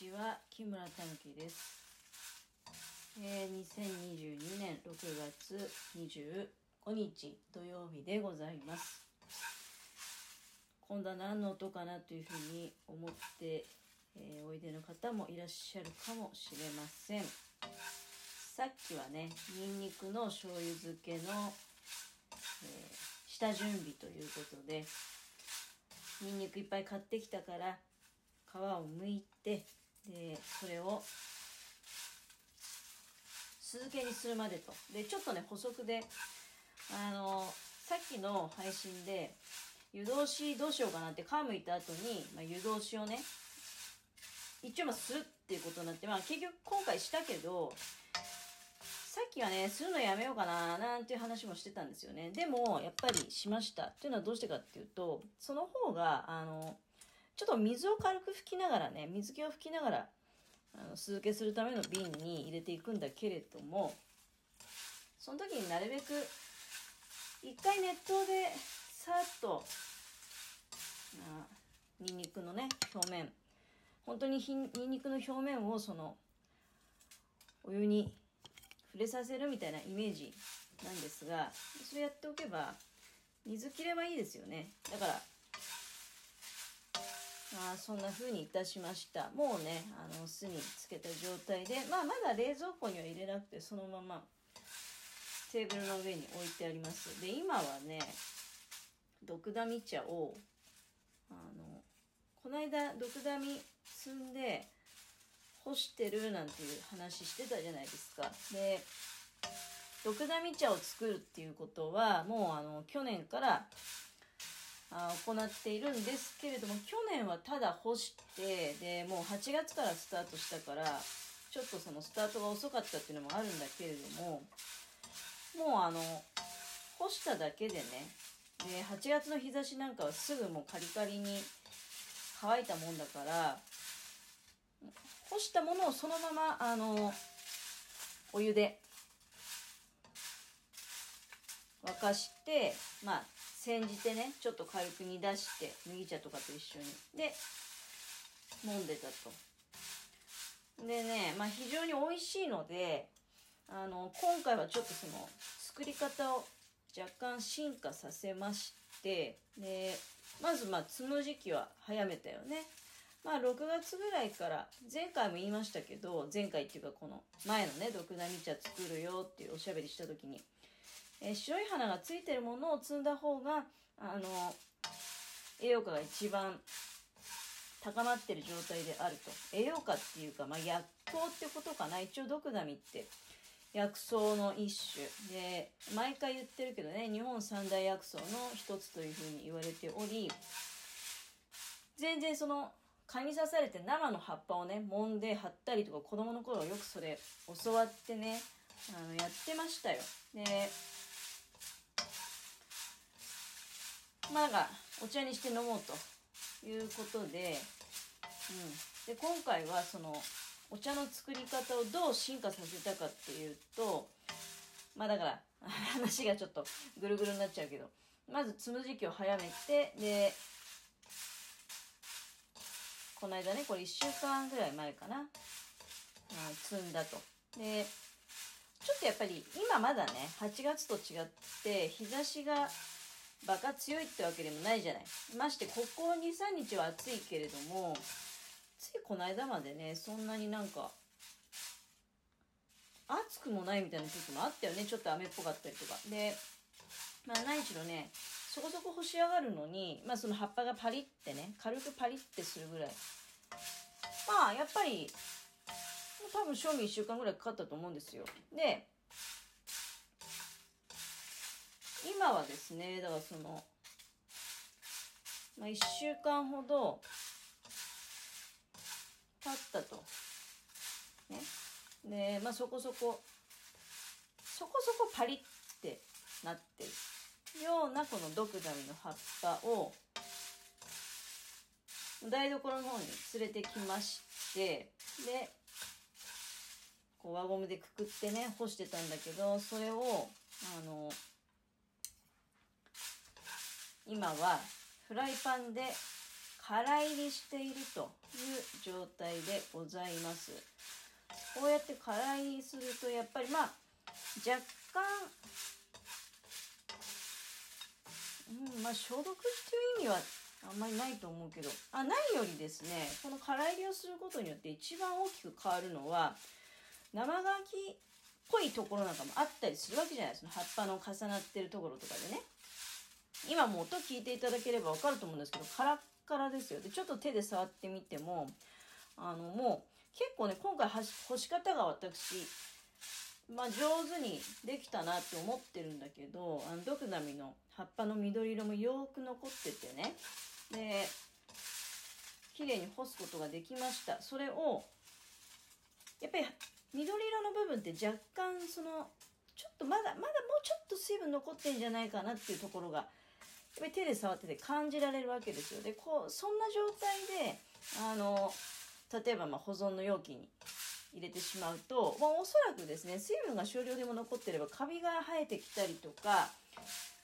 ちは木村たぬきです、えー、2022年6月25日土曜日でございます。今度は何の音かなというふうに思って、えーおいでの方もいらっしゃるかもしれません。さっきはねにんにくの醤油漬けの、えー下準備ということでにんにくいっぱい買ってきたから皮を剥いてでそれを酢漬けにするまでと。でちょっとね補足であのさっきの配信で湯通しどうしようかなって皮むいた後に、まあ、湯通しをね一応まあするっていうことになって、まあ、結局今回したけどさっきはねするのやめようかななんていう話もしてたんですよね。でもやっぱりしました。っていうのはどうしてかっていうとその方があのちょっと水を軽く拭きながらね水気を拭きながらあの酢漬けするための瓶に入れていくんだけれどもその時になるべく一回熱湯でさっとあにんにくのね表面本当にひにんにくの表面をそのお湯に触れさせるみたいなイメージなんですがそれやっておけば水切ればいいですよね。だからあそんな風にいたしました。もうねあの酢につけた状態で、まあ、まだ冷蔵庫には入れなくてそのままテーブルの上に置いてあります。で今はねドクダミ茶をあのこの間ドクダミ摘んで干してるなんていう話してたじゃないですか。でドクダミ茶を作るっていうことはもうあの去年からあ行っているんですけれども去年はただ干してでもう8月からスタートしたからちょっとそのスタートが遅かったっていうのもあるんだけれどももうあの干しただけでねで8月の日差しなんかはすぐもうカリカリに乾いたもんだから干したものをそのままあのお湯で沸かしてまあ煎じてねちょっと軽く煮出して麦茶とかと一緒に。で飲んでたと。でねまあ非常に美味しいのであの今回はちょっとその作り方を若干進化させましてでまずまあ摘む時期は早めたよね。まあ6月ぐらいから前回も言いましたけど前回っていうかこの前のね毒ダミ茶作るよっていうおしゃべりした時にえー白い花がついてるものを摘んだ方があの栄養価が一番高まってる状態であると。栄養価っていうか、まあ、薬効ってことかな。一応毒ダミって薬草の一種。で毎回言ってるけどね日本三大薬草の一つというふうに言われており全然その蚊に刺されて生の葉っぱをね揉んで貼ったりとか子供の頃よくそれ教わってねあのやってましたよ。でまあなんかお茶にして飲もうということで,、うん、で今回はそのお茶の作り方をどう進化させたかっていうとまあだから 話がちょっとぐるぐるになっちゃうけどまず摘む時期を早めてでこの間ねこれ1週間ぐらい前かな、あ摘んだと。でちょっとやっぱり今まだね8月と違って日差しがバカ強いってわけでもないじゃない。ましてここ23日は暑いけれどもついこの間までねそんなになんか暑くもないみたいな時もあったよね。ちょっと雨っぽかったりとか。でまあ何しろねそこそこ干し上がるのにまあその葉っぱがパリってね軽くパリってするぐらい。まあやっぱり多分賞味1週間ぐらいかかったと思うんですよ。で今はですねだからその、まあ、1週間ほど経ったと。ね。でまあそこそこそこそこパリってなってるようなこのドクダミの葉っぱを台所の方に連れてきましてでこう輪ゴムでくくってね干してたんだけどそれをあの今はフライパンで空入りしているという状態でございます。こうやって空入りするとやっぱりまあ若干うんまあ消毒っていう意味はあんまりないと思うけどあ何よりですねこの空入りをすることによって一番大きく変わるのは生牡蠣っぽいところなんかもあったりするわけじゃないですか。葉っぱの重なってるところとかでね。今も音聞いていただければ分かると思うんですけどカラッカラですよ。でちょっと手で触ってみてもあのもう結構ね今回は干し方が私まあ上手にできたなって思ってるんだけどあのドクダミの葉っぱの緑色もよく残っててね。で綺麗に干すことができました。それをやっぱり緑色の部分って若干そのちょっとまだまだもうちょっと水分残ってんじゃないかなっていうところがやっぱり手で触ってて感じられるわけですよ。でこうそんな状態であの例えばま保存の容器に入れてしまうと、まあ、おそらくですね水分が少量でも残ってればカビが生えてきたりとか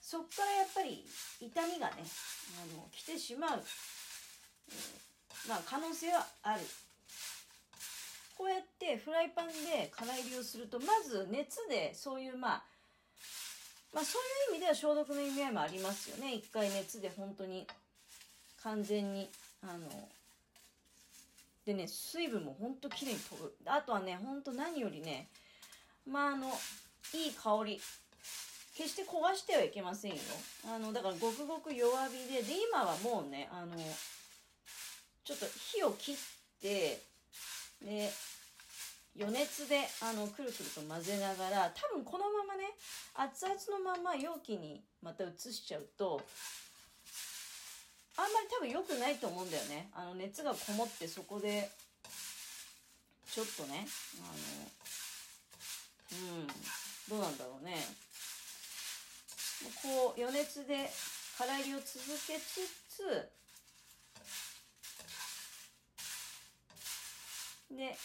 そっからやっぱり痛みがねあの来てしまう、まあ可能性はある。こうやってフライパンで空入りをするとまず熱でそういうまあまあそういう意味では消毒の意味合いもありますよね。一回熱で本当に完全にあのでね水分もほんときれいに飛ぶ。あとはねほんと何よりねまああのいい香り。決して焦がしてはいけませんよ。あのだからごくごく弱火で。で今はもうねあのちょっと火を切ってで余熱であのくるくると混ぜながら多分このままね熱々のまま容器にまた移しちゃうとあんまり多分良くないと思うんだよね。あの熱がこもってそこでちょっとねあのうんどうなんだろうね。こう余熱で空入りを続けつつで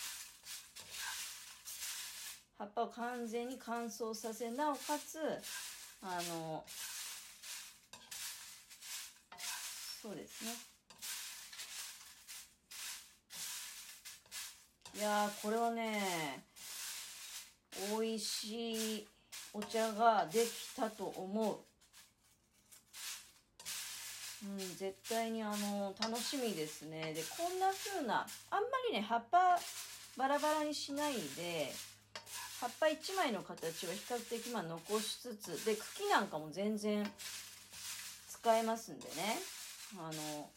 葉っぱを完全に乾燥させなおかつあのそうですね。いやこれはね美味しいお茶ができたと思う。うん、絶対にあの楽しみですね。でこんな風なあんまりね葉っぱバラバラにしないで葉っぱ1枚の形は比較的ま残しつつで茎なんかも全然使えますんでね。あの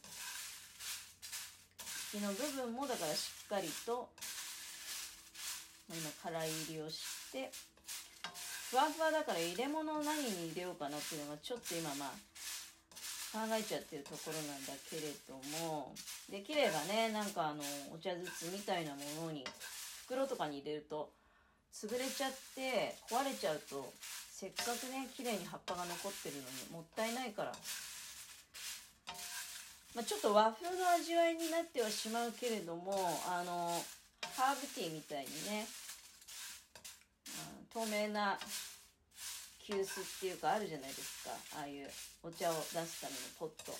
茎の部分もだからしっかりと今空入りをしてふわふわだから入れ物を何に入れようかなっていうのがちょっと今まあ考えちゃってるところなんだけれどもできればねなんかあのお茶筒みたいなものに袋とかに入れると潰れちゃって壊れちゃうとせっかくね綺麗に葉っぱが残ってるのにもったいないから、まあ、ちょっと和風の味わいになってはしまうけれどもあのハーブティーみたいにね、うん、透明な急須っていうかあるじゃないですか。ああいうお茶を出すためのポット。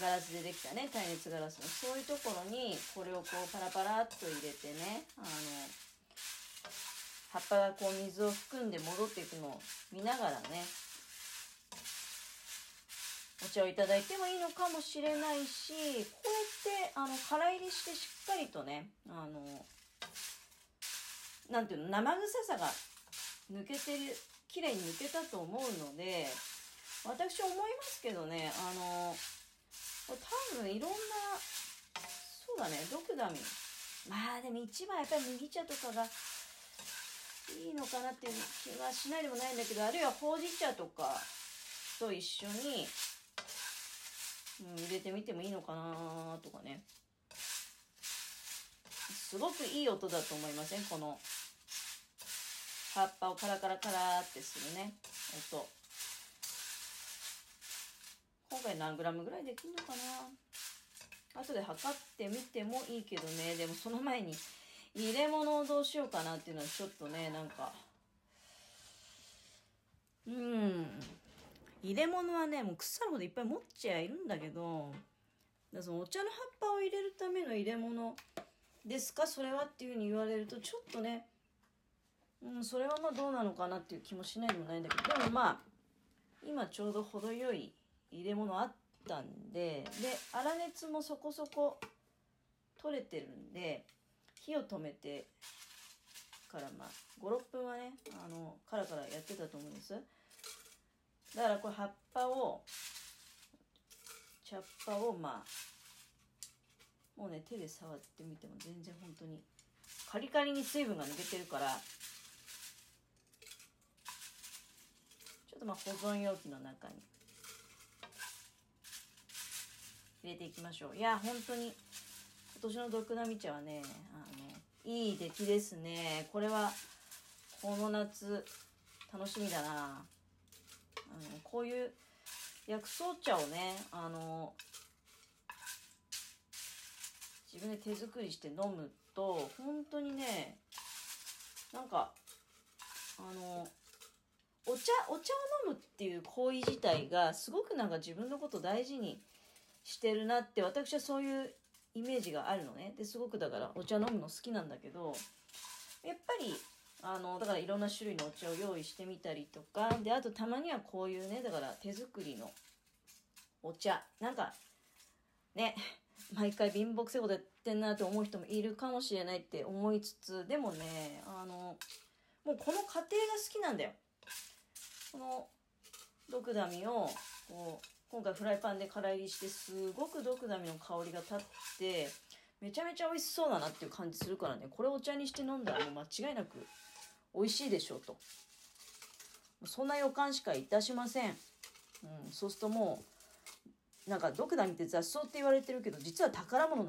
ガラスでできたね耐熱ガラスの。そういうところにこれをこうパラパラっと入れてねあの葉っぱがこう水を含んで戻っていくのを見ながらねお茶をいただいてもいいのかもしれないしこうやってあの空入りしてしっかりとねあのなていうの生臭さが抜けてる綺麗に抜けたと思うので私思いますけどねあの多分いろんなそうだねドクダミ。まあでも一番やっぱり麦茶とかがいいのかなっていう気はしないでもないんだけどあるいはほうじ茶とかと一緒に、うん、入れてみてもいいのかなとかね。すごくいい音だと思いません？この葉っぱをカラカラカラってするね音。今回何グラムぐらいできるのかな？後で測ってみてもいいけどね。でもその前に入れ物をどうしようかなっていうのはちょっとねなんか。うん。入れ物はねもう腐るほどいっぱい持っちゃいるんだけどだそのお茶の葉っぱを入れるための入れ物ですか？それはっていうふうに言われるとちょっとね、うん、それはまあどうなのかなっていう気もしないでもないんだけどでもまあ今ちょうど程よい入れ物あったんでで粗熱もそこそこ取れてるんで火を止めてからまあ56分はねあのカラカラやってたと思うんです。だからこれ葉っぱを茶っ葉をまあもうね手で触ってみても全然本当にカリカリに水分が抜けてるからちょっとまあ保存容器の中に入れていきましょう。いや本当に今年のドクナミ茶はねあのいい出来ですね。これはこの夏楽しみだな。あのこういう薬草茶をねあの自分で手作りして飲むと本当にねなんかあのお茶お茶を飲むっていう行為自体がすごくなんか自分のこと大事にしてるなって私はそういうイメージがあるのね。ですごくだからお茶飲むの好きなんだけどやっぱりあのだからいろんな種類のお茶を用意してみたりとかであとたまにはこういうねだから手作りのお茶。なんかね毎回貧乏くせことやってんなと思う人もいるかもしれないって思いつつでもねあのもうこの過程が好きなんだよ。このドクダミをこう今回フライパンで空入りしてすごくドクダミの香りが立ってめちゃめちゃ美味しそうだなっていう感じするからねこれお茶にして飲んだらもう間違いなく美味しいでしょうと。そんな予感しかいたしません。うん、そうするともう、なんかドクダミって雑草って言われてるけど、実は宝物